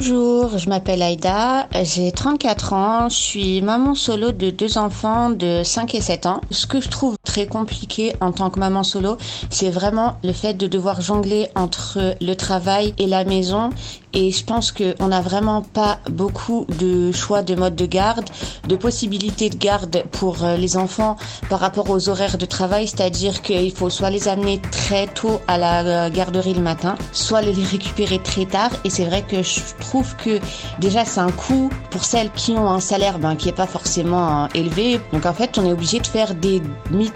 Bonjour, je m'appelle Aïda, j'ai 34 ans, je suis maman solo de deux enfants de 5 et 7 ans. Ce que je trouve très compliqué en tant que maman solo, c'est vraiment le fait de devoir jongler entre le travail et la maison et je pense qu'on n'a vraiment pas beaucoup de choix de mode de garde, de possibilités de garde pour euh, les enfants par rapport aux horaires de travail, c'est-à-dire qu'il faut soit les amener très tôt à la euh, garderie le matin, soit les récupérer très tard. Et c'est vrai que je trouve que déjà c'est un coût pour celles qui ont un salaire ben, qui n'est pas forcément euh, élevé. Donc en fait, on est obligé de faire des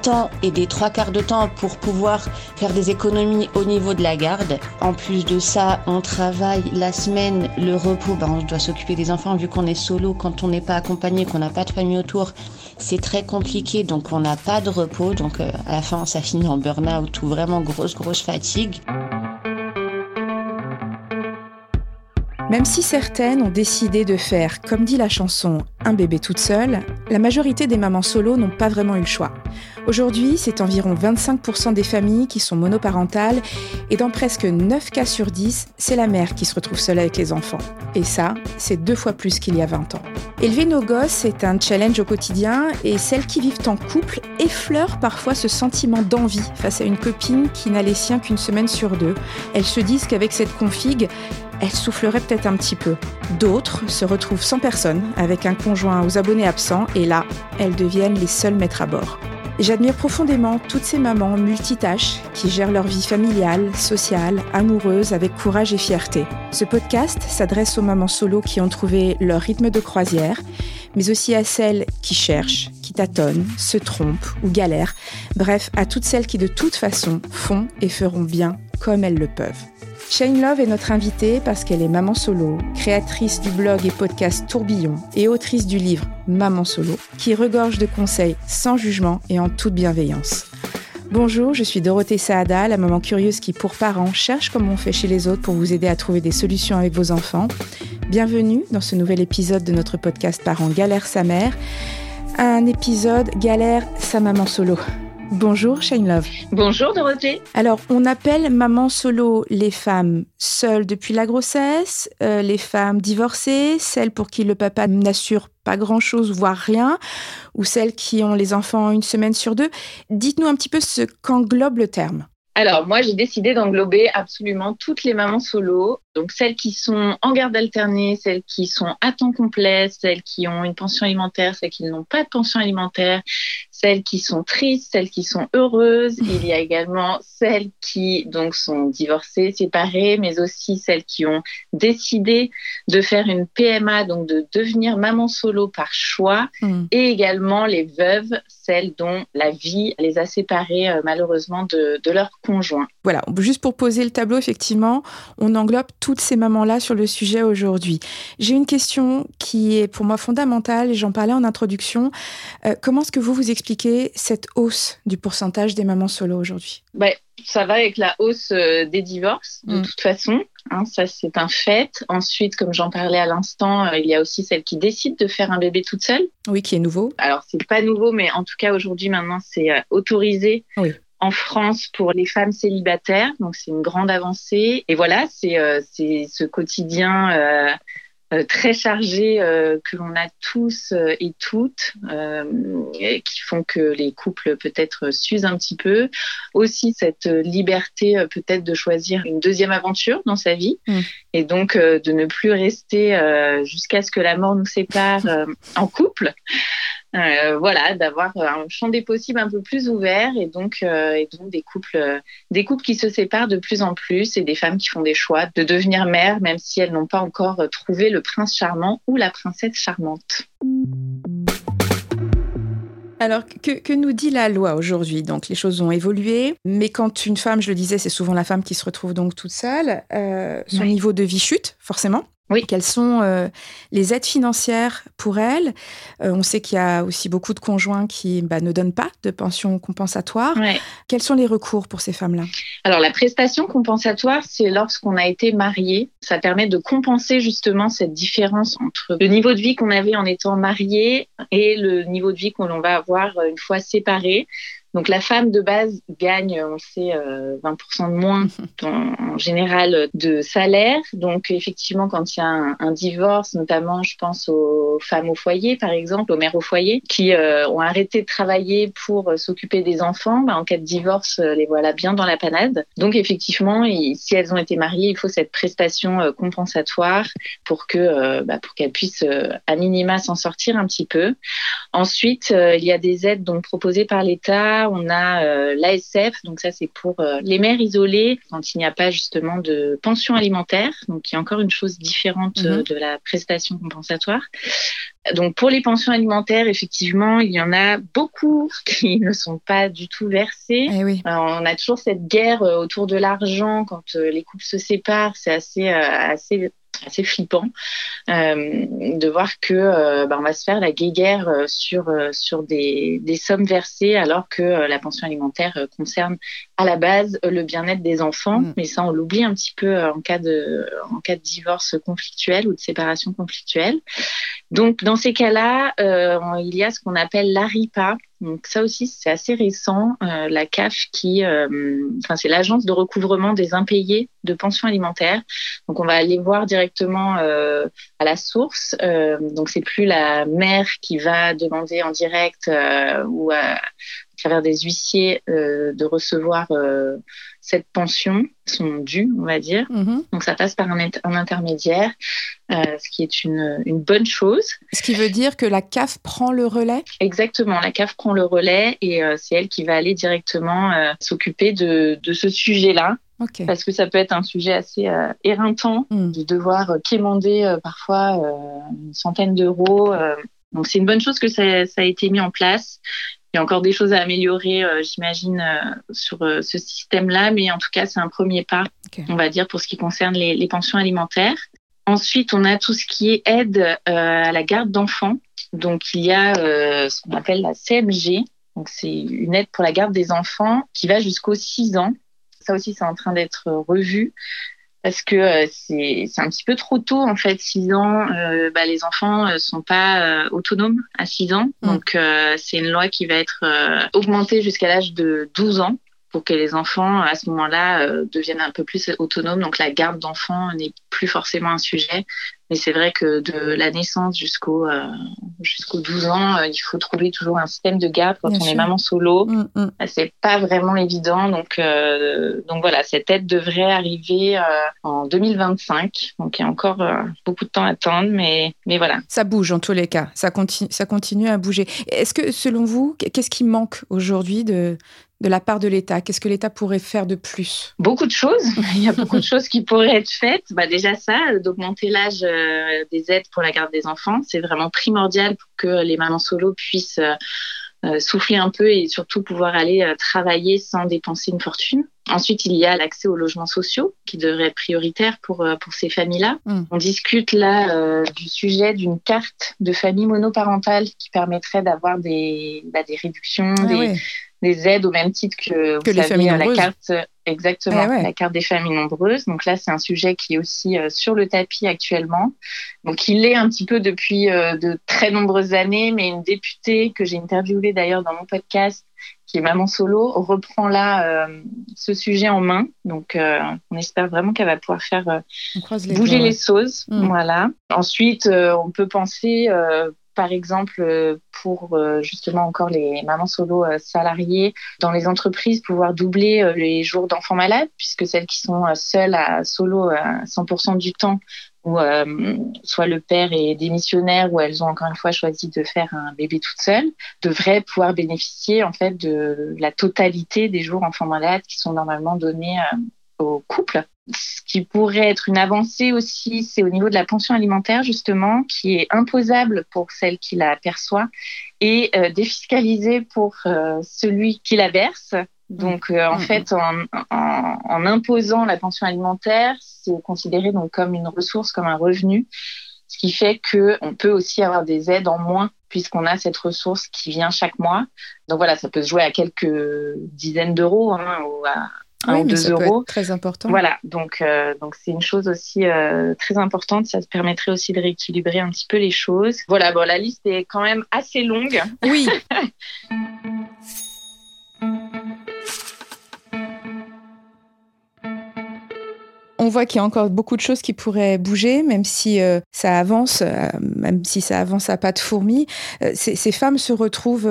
mi-temps et des trois quarts de temps pour pouvoir faire des économies au niveau de la garde. En plus de ça, on travaille la semaine, le repos, ben, on doit s'occuper des enfants vu qu'on est solo, quand on n'est pas accompagné, qu'on n'a pas de famille autour, c'est très compliqué, donc on n'a pas de repos. Donc euh, à la fin, ça finit en burn-out ou vraiment grosse, grosse fatigue. Même si certaines ont décidé de faire, comme dit la chanson, un bébé toute seule, la majorité des mamans solo n'ont pas vraiment eu le choix. Aujourd'hui, c'est environ 25% des familles qui sont monoparentales et dans presque 9 cas sur 10, c'est la mère qui se retrouve seule avec les enfants. Et ça, c'est deux fois plus qu'il y a 20 ans. Élever nos gosses est un challenge au quotidien et celles qui vivent en couple effleurent parfois ce sentiment d'envie face à une copine qui n'a les siens qu'une semaine sur deux. Elles se disent qu'avec cette config, elle soufflerait peut-être un petit peu. D'autres se retrouvent sans personne, avec un conjoint aux abonnés absents, et là, elles deviennent les seuls maîtres à bord. J'admire profondément toutes ces mamans multitâches qui gèrent leur vie familiale, sociale, amoureuse avec courage et fierté. Ce podcast s'adresse aux mamans solo qui ont trouvé leur rythme de croisière, mais aussi à celles qui cherchent, qui tâtonnent, se trompent ou galèrent, bref, à toutes celles qui de toute façon font et feront bien comme elles le peuvent. Shane Love est notre invitée parce qu'elle est maman solo, créatrice du blog et podcast Tourbillon et autrice du livre Maman solo, qui regorge de conseils sans jugement et en toute bienveillance. Bonjour, je suis Dorothée Saada, la maman curieuse qui, pour parents, cherche comme on fait chez les autres pour vous aider à trouver des solutions avec vos enfants. Bienvenue dans ce nouvel épisode de notre podcast Parents galère sa mère, un épisode galère sa maman solo. Bonjour Shane Love. Bonjour Dorothée. Alors, on appelle maman solo les femmes seules depuis la grossesse, euh, les femmes divorcées, celles pour qui le papa n'assure pas grand-chose, voire rien, ou celles qui ont les enfants une semaine sur deux. Dites-nous un petit peu ce qu'englobe le terme. Alors, moi, j'ai décidé d'englober absolument toutes les mamans solo. Donc, celles qui sont en garde alternée, celles qui sont à temps complet, celles qui ont une pension alimentaire, celles qui n'ont pas de pension alimentaire, celles qui sont tristes, celles qui sont heureuses. Il y a également celles qui donc sont divorcées, séparées, mais aussi celles qui ont décidé de faire une PMA, donc de devenir maman solo par choix, mm. et également les veuves, celles dont la vie les a séparées euh, malheureusement de, de leur conjoint. Voilà, juste pour poser le tableau, effectivement, on englobe toutes ces mamans-là sur le sujet aujourd'hui. J'ai une question qui est pour moi fondamentale, et j'en parlais en introduction. Euh, comment est-ce que vous vous expliquez cette hausse du pourcentage des mamans solo aujourd'hui? Ben, Ça va avec la hausse euh, des divorces, de mm. toute façon. Hein, ça, c'est un fait. Ensuite, comme j'en parlais à l'instant, euh, il y a aussi celles qui décident de faire un bébé toute seule. Oui, qui est nouveau. Alors, c'est pas nouveau, mais en tout cas, aujourd'hui, maintenant, c'est autorisé oui en France pour les femmes célibataires. Donc c'est une grande avancée. Et voilà, c'est euh, ce quotidien euh, euh, très chargé que l'on a tous et toutes, qui font que les couples peut-être s'usent un petit peu. Aussi cette liberté peut-être de choisir une deuxième aventure dans sa vie mmh. et donc de ne plus rester jusqu'à ce que la mort nous sépare en couple. Euh, voilà, d'avoir un champ des possibles un peu plus ouvert et donc, euh, et donc des couples, euh, des couples qui se séparent de plus en plus et des femmes qui font des choix de devenir mères même si elles n'ont pas encore trouvé le prince charmant ou la princesse charmante. Alors, que, que, nous dit la loi aujourd'hui? Donc, les choses ont évolué, mais quand une femme, je le disais, c'est souvent la femme qui se retrouve donc toute seule, son niveau de vie chute, forcément. Oui. Quelles sont euh, les aides financières pour elles euh, On sait qu'il y a aussi beaucoup de conjoints qui bah, ne donnent pas de pension compensatoire. Quels sont les recours pour ces femmes-là? Alors la prestation compensatoire, c'est lorsqu'on a été marié. Ça permet de compenser justement cette différence entre le niveau de vie qu'on avait en étant marié et le niveau de vie qu'on va avoir une fois séparé. Donc la femme de base gagne, on sait, 20% de moins en, général de salaire. Donc effectivement, quand il y a un, divorce, notamment, je pense aux femmes au foyer, par exemple, aux mères au foyer, qui ont arrêté de travailler pour s'occuper des enfants, bah, en cas de divorce, les voilà bien dans la panade. Donc effectivement, si elles ont été mariées, il faut cette prestation compensatoire pour que bah, pour qu'elles puissent à minima s'en sortir un petit peu. Ensuite, euh, il y a des aides donc proposées par l'État. On a euh, l'ASF, donc ça c'est pour euh, les mères isolées quand il n'y a pas justement de pension alimentaire, donc il y a encore une chose différente mhm. de la prestation compensatoire. Donc pour les pensions alimentaires, effectivement, il y en a beaucoup qui ne sont pas du tout versées. Eh oui. on a toujours cette guerre autour de l'argent quand les couples se séparent. C'est assez assez assez flippant euh, de voir que euh, bah, on va se faire la guéguerre euh, sur sur des, des, sommes versées alors que la pension alimentaire concerne à la base le bien-être des enfants mm. mais ça on l'oublie un petit peu en cas de en cas de divorce conflictuel ou de séparation conflictuelle donc dans ces cas-là il y a ce qu'on appelle l'ARIPA donc ça aussi, c'est assez récent. Euh, la CAF, qui, euh, enfin c'est l'agence de recouvrement des impayés de pensions alimentaires. Donc on va aller voir directement euh, à la source. donc c'est plus la mère qui va demander en direct ou à, travers des huissiers de recevoir cette pension, sont dues, on va dire. Mm-hmm. Donc ça passe par un, un intermédiaire, euh, ce qui est une, une, bonne chose. Ce qui veut dire que la CAF prend le relais? Exactement, la CAF prend le relais et euh, c'est elle qui va aller directement euh, s'occuper de, de, ce sujet-là. Parce que ça peut être un sujet assez éreintant mm. de devoir quémander parfois une centaine d'euros. donc c'est une bonne chose que ça, ça, a été mis en place. Il y a encore des choses à améliorer, euh, j'imagine, euh, sur euh, ce système-là, mais en tout cas, c'est un premier pas, on va dire, pour ce qui concerne les, les, pensions alimentaires. Ensuite, on a tout ce qui est aide à la garde d'enfants. Donc, il y a ce qu'on appelle la CMG. Donc, c'est une aide pour la garde des enfants qui va jusqu'aux 6 ans. Ça aussi, c'est en train d'être revu parce que euh, c'est un petit peu trop tôt en fait. 6 ans, euh, bah, les enfants euh, sont pas autonomes à 6 ans, mm. donc c'est une loi qui va être augmentée jusqu'à l'âge de 12 ans pour que les enfants à ce moment-là deviennent un peu plus autonomes. Donc la garde d'enfants n'est plus forcément un sujet, mais c'est vrai que de la naissance jusqu'au euh, jusqu'aux 12 ans, euh, il faut trouver toujours un système de garde quand on est maman solo. Mm, mm. Euh, c'est pas vraiment évident. Donc, donc voilà, cette aide devrait arriver en 2025. Donc il y a encore beaucoup de temps à attendre, mais, mais voilà. Ça bouge en tous les cas. Ça continue, ça continue à bouger. Est-ce que selon vous, qu'est-ce qui manque aujourd'hui de, de la part de l'État? Qu'est-ce que l'État pourrait faire de plus? Beaucoup de choses. Il y a beaucoup de choses qui pourraient être faites. Bah déjà ça, d'augmenter l'âge euh, des aides pour la garde des enfants, c'est vraiment primordial pour que les mamans solo puissent euh, euh, souffler un peu et surtout pouvoir aller travailler sans dépenser une fortune. Ensuite, il y a l'accès aux logements sociaux qui devrait être prioritaire pour, pour ces familles-là. Mm. On discute là du sujet d'une carte de famille monoparentale qui permettrait d'avoir des, bah, des réductions, ah des, des aides au même titre que, que les familles la carte exactement eh la carte des familles nombreuses. Donc là, c'est un sujet qui est aussi euh, sur le tapis actuellement. Donc il l'est un petit peu depuis euh, de très nombreuses années, mais une députée que j'ai interviewée d'ailleurs dans mon podcast, qui est maman solo, reprend là euh, ce sujet en main. Donc on espère vraiment qu'elle va pouvoir faire bouger les choses. Mm. Voilà. Ensuite, on peut penser par exemple, euh, pour euh, justement encore les mamans solo euh, salariées dans les entreprises, pouvoir doubler les jours d'enfants malades, puisque celles qui sont seules à solo à 100% du temps, ou soit le père est démissionnaire, ou elles ont encore une fois choisi de faire un bébé toute seule, devraient pouvoir bénéficier en fait de la totalité des jours enfants malades qui sont normalement donnés au couple. Ce qui pourrait être une avancée aussi, c'est au niveau de la pension alimentaire, justement, qui est imposable pour celle qui la perçoit et euh, défiscalisée pour euh, celui qui la verse. Donc, euh, en mmh. fait, en, en, imposant la pension alimentaire, c'est considéré donc comme une ressource, comme un revenu, ce qui fait que on peut aussi avoir des aides en moins puisqu'on a cette ressource qui vient chaque mois. Donc voilà, ça peut se jouer à quelques dizaines d'euros hein, ou à oui, ou 2 euros. très important. Voilà, donc euh, donc c'est une chose aussi euh, très importante. Ça se permettrait aussi de rééquilibrer un petit peu les choses. Voilà, bon, la liste est quand même assez longue. Oui. On voit qu'il y a encore beaucoup de choses qui pourraient bouger, même si euh, ça avance, euh, même si ça avance à pas de fourmis. Euh, ces, femmes se retrouvent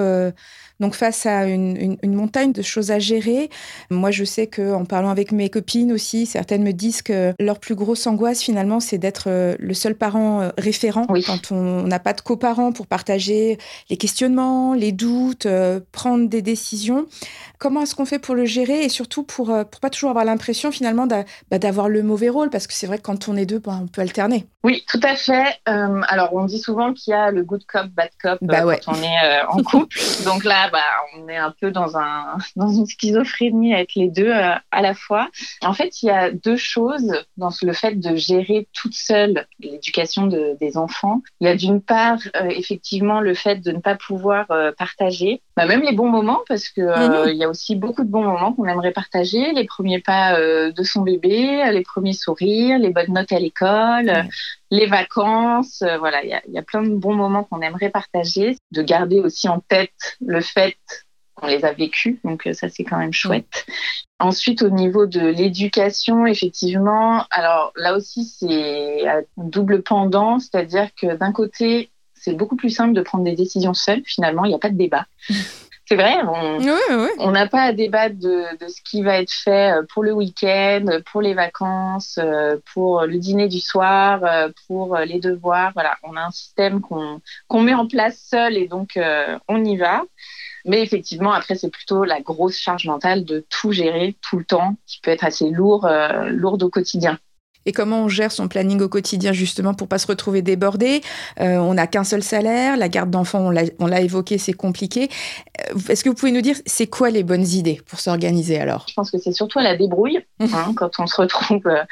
donc face à une, montagne de choses à gérer, moi je sais que en parlant avec mes copines aussi, certaines me disent que leur plus grosse angoisse finalement c'est d'être euh, le seul parent euh, référent quand on n'a pas de coparents pour partager les questionnements, les doutes, euh, prendre des décisions. Comment est-ce qu'on fait pour le gérer et surtout pour pour pas toujours avoir l'impression finalement bah, d'avoir le mauvais rôle? Parce que c'est vrai que quand on est deux, bah, on peut alterner. Oui, tout à fait. alors on dit souvent qu'il y a le good cop, bad cop bah quand on est en couple. Donc là, bah, on est un peu dans, un, dans une schizophrénie avec les deux euh, à la fois. En fait, il y a deux choses dans le fait de gérer toute seule l'éducation de, des enfants. Il y a d'une part, euh, effectivement, le fait de ne pas pouvoir euh, partager, bah, même les bons moments, parce que il y a aussi beaucoup de bons moments qu'on aimerait partager, les premiers pas de son bébé, les premiers sourires, les bonnes notes à l'école, les vacances, euh, voilà, il y a, plein de bons moments qu'on aimerait partager. De garder aussi en tête le fait qu'on les a vécus, donc euh, ça c'est quand même chouette. Ensuite, au niveau de l'éducation, effectivement, alors là aussi c'est un double pendant, c'est-à-dire que d'un côté, c'est beaucoup plus simple de prendre des décisions seules. Finalement, il n'y a pas de débat. C'est vrai, on n'a pas à débattre de, ce qui va être fait euh, pour le week-end, pour les vacances, euh, pour le dîner du soir, euh, pour les devoirs. Voilà, on a un système qu'on met en place seul et donc on y va. Mais effectivement, après, c'est plutôt la grosse charge mentale de tout gérer tout le temps, qui peut être assez lourd, lourde au quotidien et comment on gère son planning au quotidien justement pour pas se retrouver débordé? Euh, on n'a qu'un seul salaire, la garde d'enfants, on l'a évoqué, c'est compliqué. Euh, est-ce que vous pouvez nous dire, c'est quoi les bonnes idées pour s'organiser alors? Je pense que c'est surtout à la débrouille hein, quand on se retrouve. Euh,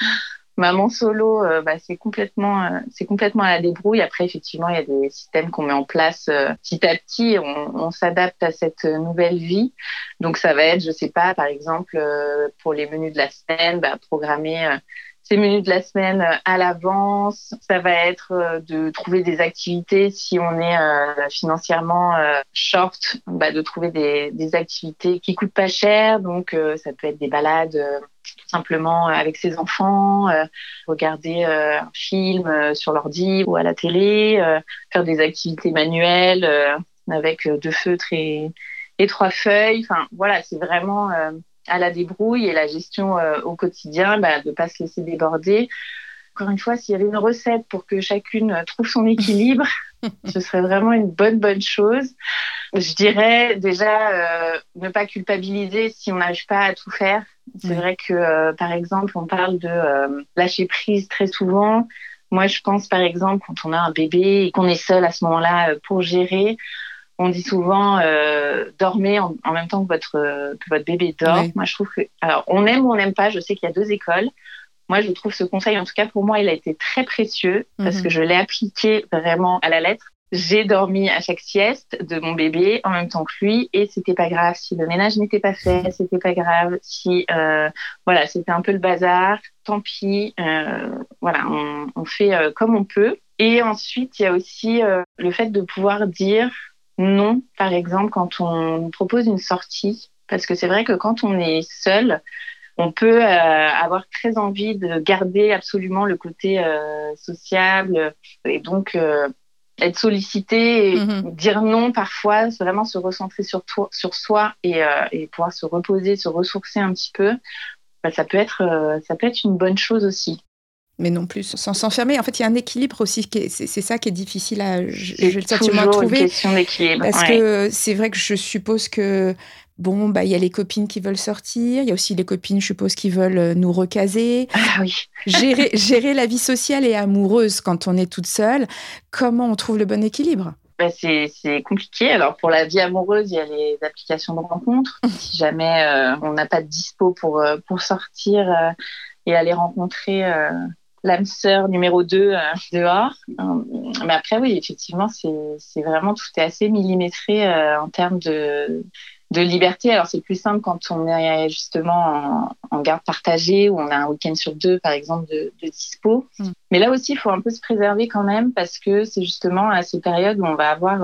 maman solo, bah, c'est complètement, c'est complètement à la débrouille. Après, effectivement, il y a des systèmes qu'on met en place petit à petit. On, on s'adapte à cette nouvelle vie. Donc, ça va être, je sais pas, par exemple, pour les menus de la semaine, bah, programmer ces menus de la semaine euh, à l'avance. Ça va être euh, de trouver des activités si on est euh, financièrement short, bah, de trouver des, activités qui coûtent pas cher. Donc ça peut être des balades simplement avec ses enfants, regarder un film sur l'ordi ou à la télé, faire des activités manuelles avec deux feutres et, et trois feuilles. Enfin voilà, c'est vraiment à la débrouille et la gestion euh, au quotidien, bah, de ne pas se laisser déborder. Encore une fois, s'il y avait une recette pour que chacune trouve son équilibre, ce serait vraiment une bonne, bonne chose. Je dirais déjà euh, ne pas culpabiliser si on n'arrive pas à tout faire. C'est vrai que, euh, par exemple, on parle de lâcher prise très souvent. Moi, je pense, par exemple, quand on a un bébé et qu'on est seul à ce moment-là pour gérer, on dit souvent euh, dormez en, même temps que votre que votre bébé dort. Moi, je trouve que alors on aime ou on n'aime pas. Je sais qu'il y a deux écoles. Moi, je trouve ce conseil, en tout cas pour moi, il a été très précieux parce mhm. que je l'ai appliqué vraiment à la lettre. J'ai dormi à chaque sieste de mon bébé en même temps que lui et c'était pas grave si le ménage n'était pas fait, c'était pas grave si euh, voilà c'était un peu le bazar, tant pis, euh, voilà on, on fait comme on peut. Et ensuite il y a aussi le fait de pouvoir dire non, par exemple, quand on nous propose une sortie, parce que c'est vrai que quand on est seul, on peut euh, avoir très envie de garder absolument le côté euh, sociable et donc euh, être sollicité et mhm. dire non parfois, vraiment se recentrer sur, sur soi et, pouvoir se reposer, se ressourcer un petit peu. Bah, ça peut être ça peut être une bonne chose aussi mais non plus sans s'enfermer. En fait, il y a un équilibre aussi. C'est ça qui est difficile à, j'ai le sentiment, à trouver. Une question d'équilibre. Parce que c'est vrai que je suppose que bon, bah il y a les copines qui veulent sortir. Il y a aussi les copines, je suppose, qui veulent euh, nous recaser. Ah oui. gérer, gérer la vie sociale et amoureuse quand on est toute seule. Comment on trouve le bon équilibre? Bah, c'est compliqué. Alors pour la vie amoureuse, il y a les applications de rencontres. si jamais euh, on n'a pas de dispo pour, euh, pour sortir et aller rencontrer l'âme sœur numéro 2 euh, dehors. Euh, mais après, oui, effectivement, c'est vraiment tout est assez millimétré euh, en termes de, de liberté. Alors, c'est plus simple quand on est justement en, garde partagée ou on a un week-end sur deux, par exemple, de, de dispo. Mm. Mais là aussi, il faut un peu se préserver quand même parce que c'est justement à ces périodes où on va avoir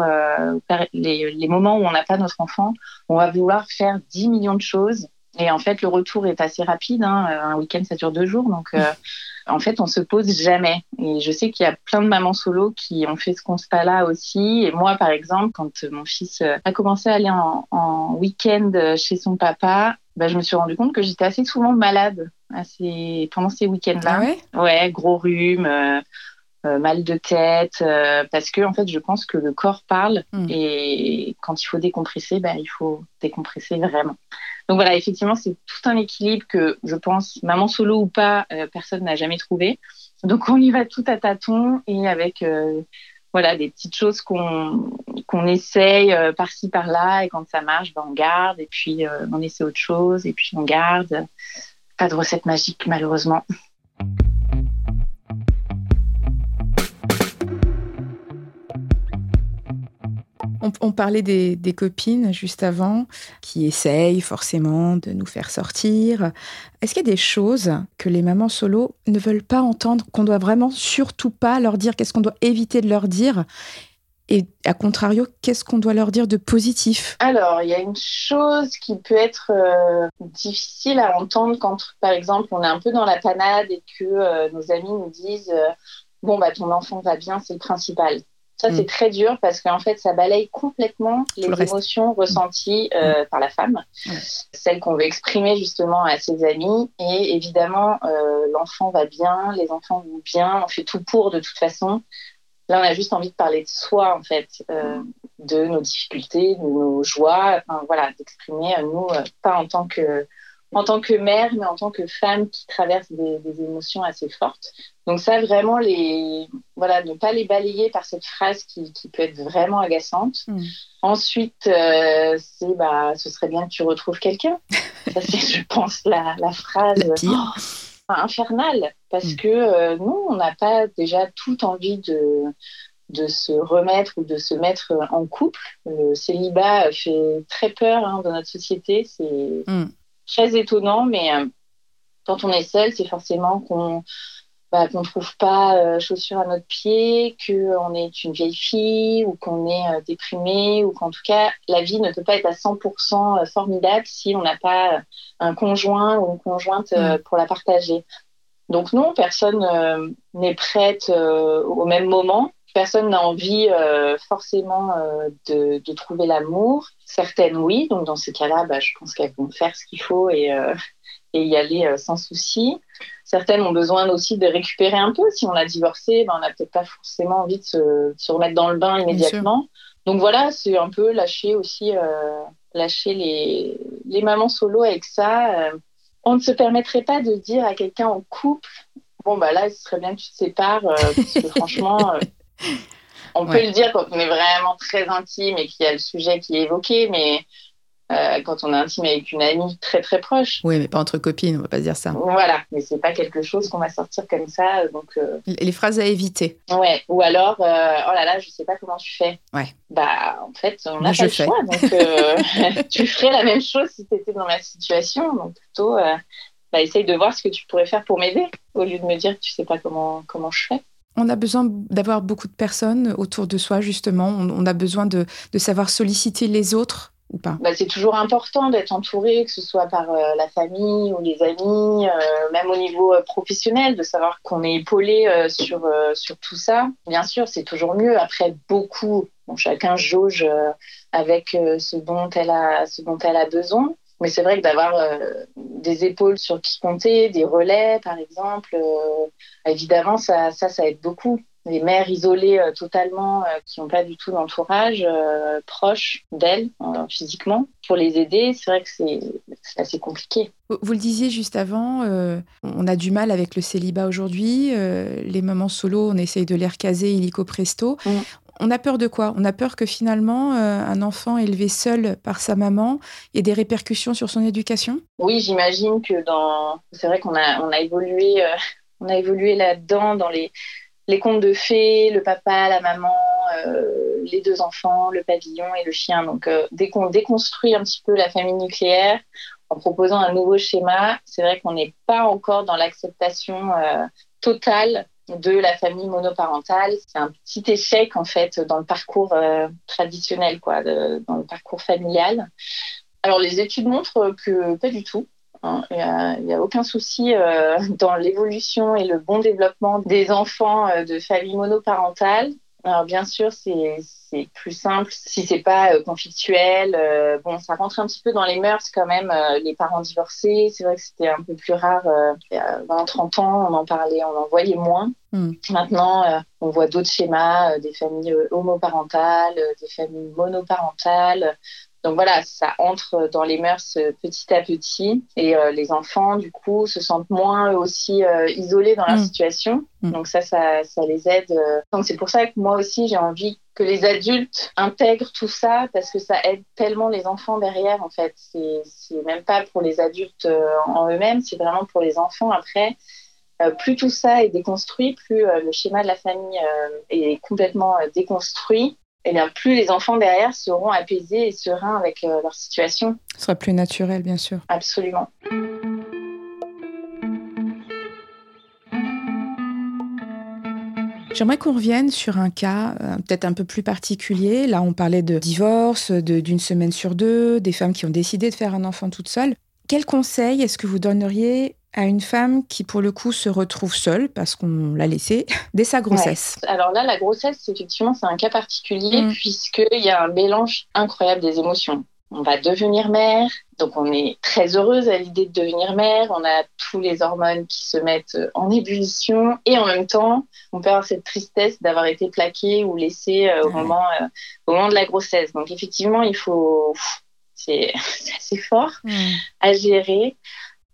les, les moments où on n'a pas notre enfant, on va vouloir faire 10 millions de choses Et en fait, le retour est assez rapide. Hein. Un week-end, ça dure deux jours. Donc, en fait, on se pose jamais. Et je sais qu'il y a plein de mamans solo qui ont fait ce constat-là aussi. Et moi, par exemple, quand mon fils a commencé à aller en, en week-end chez son papa, bah, je me suis rendu compte que j'étais assez souvent malade assez... pendant ces week-ends-là. Ah ouais, ouais, gros rhume. Euh, mal de tête, euh, parce que en fait, je pense que le corps parle mm. et quand il faut décompresser, bah, il faut décompresser vraiment. Donc voilà, effectivement, c'est tout un équilibre que je pense, maman solo ou pas, euh, personne n'a jamais trouvé. Donc on y va tout à tâtons et avec voilà des petites choses qu'on qu'on essaye par-ci par-là et quand ça marche, bah, on garde et puis on essaie autre chose et puis on garde. Pas de recette magique malheureusement. On, parlait des, copines juste avant qui essayent forcément de nous faire sortir. Est-ce qu'il y a des choses que les mamans solo ne veulent pas entendre, qu'on doit vraiment surtout pas leur dire? Qu'est-ce qu'on doit éviter de leur dire? Et à contrario, qu'est-ce qu'on doit leur dire de positif? Alors, il y a une chose qui peut être euh, difficile à entendre quand, par exemple, on est un peu dans la panade et que euh, nos amis nous disent euh, Bon, bah, ton enfant va bien, c'est le principal. Ça, c'est mm. très dur parce qu'en fait, ça balaye complètement les émotions ressenties euh, mm. par la femme, celles qu'on veut exprimer justement à ses amis. Et évidemment, euh, l'enfant va bien, les enfants vont bien, on fait tout pour de toute façon. Là, on a juste envie de parler de soi, en fait, euh, de nos difficultés, de nos joies, enfin, voilà, d'exprimer, nous, pas en tant que en tant que mère, mais en tant que femme qui traverse des, émotions assez fortes. Donc ça, vraiment, les, voilà, ne pas les balayer par cette phrase qui, peut être vraiment agaçante. Mm. Ensuite, euh, c'est, bah, ce serait bien que tu retrouves quelqu'un. ça, c'est, je pense, la, phrase oh, infernale. Parce mm. que euh, nous, on n'a pas déjà toute envie de de se remettre ou de se mettre en couple. Le célibat fait très peur hein, dans notre société. C'est mm très étonnant, mais euh, quand on est seul, c'est forcément qu'on bah, qu'on ne trouve pas euh, chaussures à notre pied, qu'on est une vieille fille ou qu'on est euh, déprimé ou qu'en tout cas la vie ne peut pas être à 100% formidable si on n'a pas un conjoint ou une conjointe mm. pour la partager. Donc non, personne n'est prête au même moment personne n'a envie euh, forcément euh, de, de, trouver l'amour. Certaines, oui. Donc, dans ces cas-là, bah, je pense qu'elles vont faire ce qu'il faut et, euh, et, y aller sans souci. Certaines ont besoin aussi de récupérer un peu. Si on a divorcé, bah, on n'a peut-être pas forcément envie de se, se, remettre dans le bain immédiatement. Donc voilà, c'est un peu lâcher aussi, lâcher les, les mamans solo avec ça. on ne se permettrait pas de dire à quelqu'un en couple, bon bah là, ce serait bien que tu te sépares, parce que franchement, on peut le dire quand on est vraiment très intime et qu'il y a le sujet qui est évoqué, mais euh, quand on est intime avec une amie très très proche. Oui, mais pas entre copines, on va pas dire ça. Voilà, mais c'est pas quelque chose qu'on va sortir comme ça. Donc, euh. Les phrases à éviter. Ouais, ou alors, euh, oh là là, je sais pas comment tu fais. Ouais. Bah, en fait, on n'a pas le choix. Donc, tu ferais la même chose si tu étais dans ma situation. Donc, plutôt, bah, essaye de voir ce que tu pourrais faire pour m'aider, au lieu de me dire que tu sais pas comment, comment je fais. On a besoin d'avoir beaucoup de personnes autour de soi, justement. On, a besoin de, savoir solliciter les autres ou pas bah, C'est toujours important d'être entouré, que ce soit par euh, la famille ou les amis, euh, même au niveau euh, professionnel, de savoir qu'on est épaulé sur, sur tout ça. Bien sûr, c'est toujours mieux. Après, beaucoup, chacun jauge avec ce, dont elle a, ce dont elle a besoin. Mais c'est vrai que d'avoir euh, des épaules sur qui compter, des relais par exemple, euh, évidemment ça, ça, ça aide beaucoup. Les mères isolées euh, totalement, qui n'ont pas du tout d'entourage proche d'elles physiquement, pour les aider, c'est vrai que c'est assez compliqué. Vous le disiez juste avant, on a du mal avec le célibat aujourd'hui. les mamans solo, on essaye de les recaser illico presto. Mm on a peur de quoi? On a peur que finalement, euh, un enfant élevé seul par sa maman ait des répercussions sur son éducation? Oui, j'imagine que dans. C'est vrai qu'on a, on a évolué, euh, évolué là-dedans dans les, les contes de fées, le papa, la maman, euh, les deux enfants, le pavillon et le chien. Donc, dès qu'on déconstruit un petit peu la famille nucléaire, en proposant un nouveau schéma, c'est vrai qu'on n'est pas encore dans l'acceptation totale de la famille monoparentale. C'est un petit échec en fait dans le parcours euh, traditionnel, quoi, dans le parcours familial. Alors les études montrent que pas du tout. Hein. Il n'y a, aucun souci euh, dans l'évolution et le bon développement des enfants euh, de familles monoparentales. Alors bien sûr, c'est plus simple si c'est pas euh, conflictuel. bon, ça rentre un petit peu dans les mœurs quand même, les parents divorcés. C'est vrai que c'était un peu plus rare il y a 20, 30 ans, on en parlait, on en voyait moins. Hmm. Maintenant, on voit d'autres schémas, des familles homoparentales, des familles monoparentales. Donc voilà, ça entre dans les mœurs euh, petit à petit et euh, les enfants, du coup, se sentent moins aussi euh, isolés dans leur mm. situation. Mm. Donc ça, ça, ça, les aide. Donc c'est pour ça que moi aussi, j'ai envie que les adultes intègrent tout ça parce que ça aide tellement les enfants derrière, en fait. C'est même pas pour les adultes en eux-mêmes, c'est vraiment pour les enfants après. plus tout ça est déconstruit, plus le schéma de la famille est complètement déconstruit, et bien, plus les enfants derrière seront apaisés et sereins avec euh, leur situation. Ce sera plus naturel, bien sûr. Absolument. J'aimerais qu'on revienne sur un cas euh, peut-être un peu plus particulier. Là, on parlait de divorce, d'une semaine sur deux, des femmes qui ont décidé de faire un enfant toute seule. Quel conseil est-ce que vous donneriez à une femme qui, pour le coup, se retrouve seule parce qu'on l'a laissée dès sa grossesse. Alors là, la grossesse, effectivement, c'est un cas particulier mm. puisqu'il y a un mélange incroyable des émotions. On va devenir mère, donc on est très heureuse à l'idée de devenir mère. On a tous les hormones qui se mettent en ébullition et en même temps, on peut avoir cette tristesse d'avoir été plaquée ou laissée euh, au, moment, euh, au moment de la grossesse. Donc effectivement, il faut... C'est assez fort mm. à gérer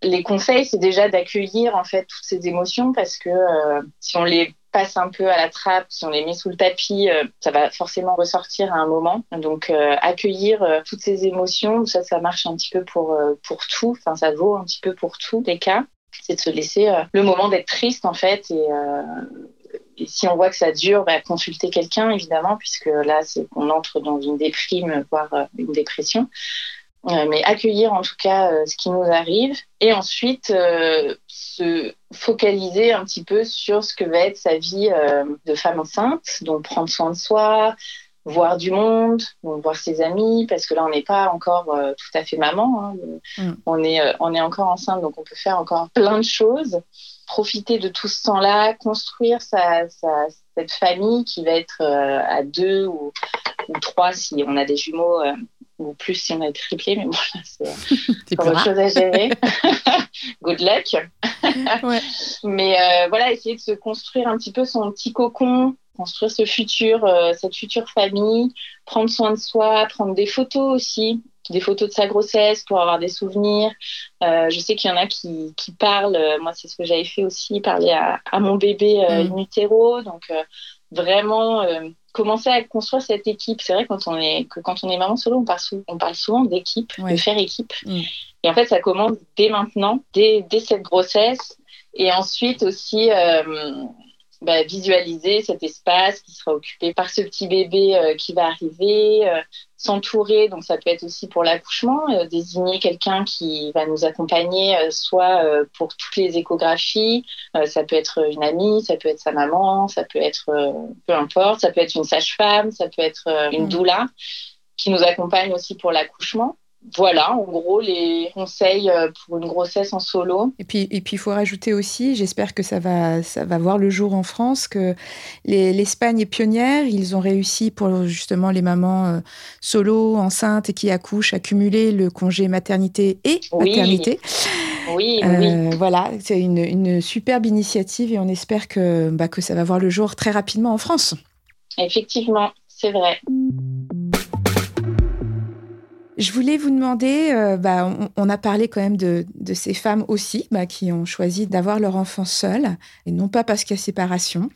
les conseils, c'est déjà d'accueillir en fait toutes ces émotions parce que euh, si on les passe un peu à la trappe, si on les met sous le tapis, euh, ça va forcément ressortir à un moment. Donc euh, accueillir toutes ces émotions, ça, ça marche un petit peu pour pour tout. Enfin, ça vaut un petit peu pour tous les cas. C'est de se laisser le moment d'être triste en fait et si on voit que ça dure, bah, consulter quelqu'un, évidemment, puisque là, c'est qu'on entre dans une déprime, voire une dépression. Euh, mais accueillir en tout cas euh, ce qui nous arrive. Et ensuite euh, se focaliser un petit peu sur ce que va être sa vie de femme enceinte, donc prendre soin de soi, voir du monde, donc voir ses amis, parce que là on n'est pas encore tout à fait maman, hein, mm. on est on est encore enceinte, donc on peut faire encore plein de choses, profiter de tout ce temps-là, construire sa, sa, cette famille qui va être à deux ou, ou, trois si on a des jumeaux ou plus si on a triplé, mais bon, c'est autre chose à gérer. Good luck. Mais euh, voilà, essayer de se construire un petit peu son petit cocon, construire ce futur, euh, cette future famille, prendre soin de soi, prendre des photos aussi, des photos de sa grossesse pour avoir des souvenirs. Euh, je sais qu'il y en a qui, qui parlent, moi c'est ce que j'avais fait aussi, parler à, à mon bébé mm. in utero, donc vraiment commencer à construire cette équipe. C'est vrai quand on est que quand on est maman solo, on parle, on parle souvent d'équipe, de faire équipe. Mm. Et en fait, ça commence dès maintenant, dès, dès cette grossesse. Et ensuite aussi, euh, bah, visualiser cet espace qui sera occupé par ce petit bébé euh, qui va arriver, euh, s'entourer, donc ça peut être aussi pour l'accouchement, euh, désigner quelqu'un qui va nous accompagner, soit pour toutes les échographies, ça peut être une amie, ça peut être sa maman, ça peut être peu importe, ça peut être une sage-femme, ça peut être une mmh. doula qui nous accompagne aussi pour l'accouchement voilà, en gros, les conseils euh, pour une grossesse en solo. Et puis, et puis, il faut rajouter aussi, j'espère que ça va, ça va voir le jour en France, que l'Espagne est pionnière. Ils ont réussi pour justement les mamans euh, solo, enceintes et qui accouchent à cumuler le congé maternité et paternité. Oui, euh, oui. Voilà, c'est une, une, superbe initiative et on espère que, bah, que ça va voir le jour très rapidement en France. Effectivement, c'est vrai. Je voulais vous demander, euh, bah, on, a parlé quand même de, ces femmes aussi bah, qui ont choisi d'avoir leur enfant seul, et non pas parce qu'il y a séparation.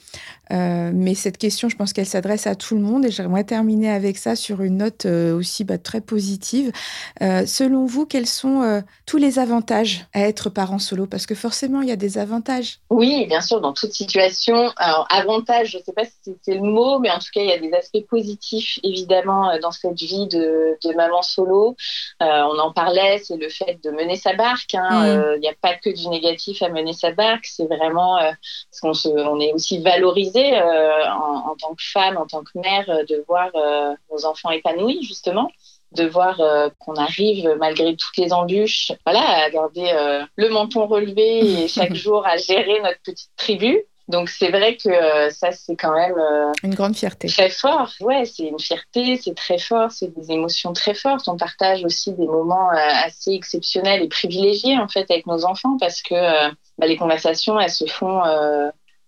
Euh, mais cette question, je pense qu'elle s'adresse à tout le monde, et j'aimerais terminer avec ça sur une note euh, aussi bah, très positive. selon vous, quels sont tous les avantages à être parent solo? Parce que forcément, il y a des avantages. Oui, bien sûr, dans toute situation. Alors, avantage, je ne sais pas si c'est le mot, mais en tout cas, il y a des aspects positifs, évidemment, dans cette vie de, de maman solo euh, on en parlait, c'est le fait de mener sa barque. Hein. Mm. Euh, il n'y a pas que du négatif à mener sa barque. C'est vraiment euh, parce qu'on on est aussi valorisé en, tant que femme, en tant que mère, de voir nos enfants épanouis justement. de voir euh, qu'on arrive malgré toutes les embûches, voilà, à garder euh, le menton relevé et chaque jour à gérer notre petite tribu. Donc c'est vrai que euh, ça c'est quand même une grande fierté. Très fort. Ouais, c'est une fierté, c'est très fort, c'est des émotions très fortes. On partage aussi des moments assez exceptionnels et privilégiés en fait avec nos enfants parce que bah, les conversations elles se font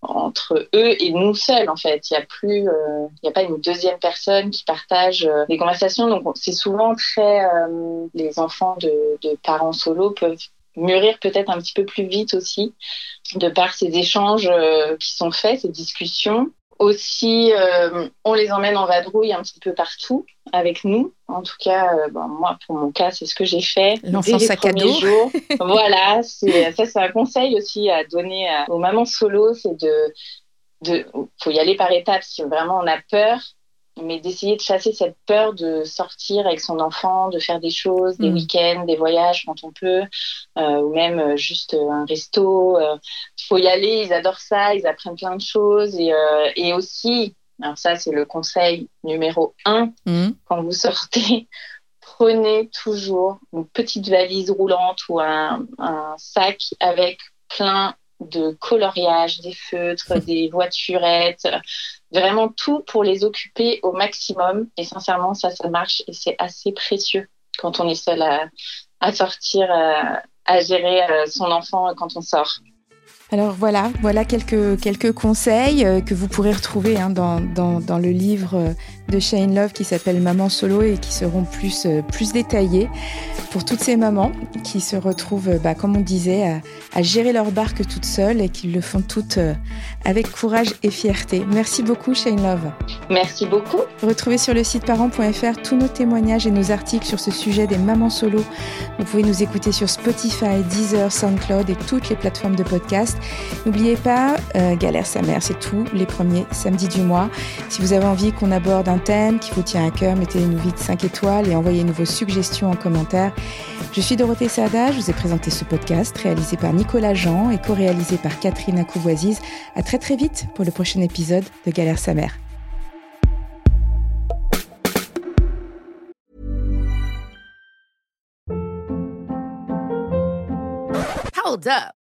entre eux et nous seuls en fait. Il n'y a plus, euh, il y a pas une deuxième personne qui partage euh, les conversations. Donc c'est souvent très, euh, les enfants de, de parents solo peuvent mûrir peut-être un petit peu plus vite aussi de par ces échanges qui sont faits, ces discussions. Aussi, euh, on les emmène en vadrouille un petit peu partout avec nous. En tout cas, euh, moi, pour mon cas, c'est ce que j'ai fait. L'enfant sac à dos. voilà, ça, c'est un conseil aussi à donner aux mamans solo, c'est de, de, faut y aller par étapes. Si vraiment on a peur, mais d'essayer de chasser cette peur de sortir avec son enfant, de faire des choses, des mm. week-ends, des voyages quand on peut, euh, ou même euh, juste euh, un resto. Il faut y aller, ils adorent ça, ils apprennent plein de choses. Et, et aussi, alors ça c'est le conseil numéro un, mm. quand vous sortez, prenez toujours une petite valise roulante ou un, un sac avec plein de coloriage, des feutres, des voiturettes, vraiment tout pour les occuper au maximum. Et sincèrement, ça, ça marche et c'est assez précieux quand on est seul à, sortir, à, à gérer euh, son enfant quand on sort. Alors voilà, voilà quelques, quelques conseils euh, que vous pourrez retrouver hein, dans, dans, dans, le livre euh, de Shane Love qui s'appelle Maman Solo et qui seront plus, euh, plus détaillés pour toutes ces mamans qui se retrouvent, bah, comme on disait, à, à, gérer leur barque toutes seules et qui le font toutes avec courage et fierté. Merci beaucoup Shane Love. Merci beaucoup. Retrouvez sur le site parents.fr tous nos témoignages et nos articles sur ce sujet des mamans solo. Vous pouvez nous écouter sur Spotify, Deezer, SoundCloud et toutes les plateformes de podcast. N'oubliez pas, euh, Galère sa mère, c'est tous les premiers samedis du mois. Si vous avez envie qu'on aborde un thème qui vous tient à cœur, mettez-nous vite 5 étoiles et envoyez-nous vos suggestions en commentaire. Je suis Dorothée Sada, je vous ai présenté ce podcast réalisé par Nicolas Jean et co-réalisé par Catherine Acouvoisize. À très très vite pour le prochain épisode de Galère sa mère. Hold up.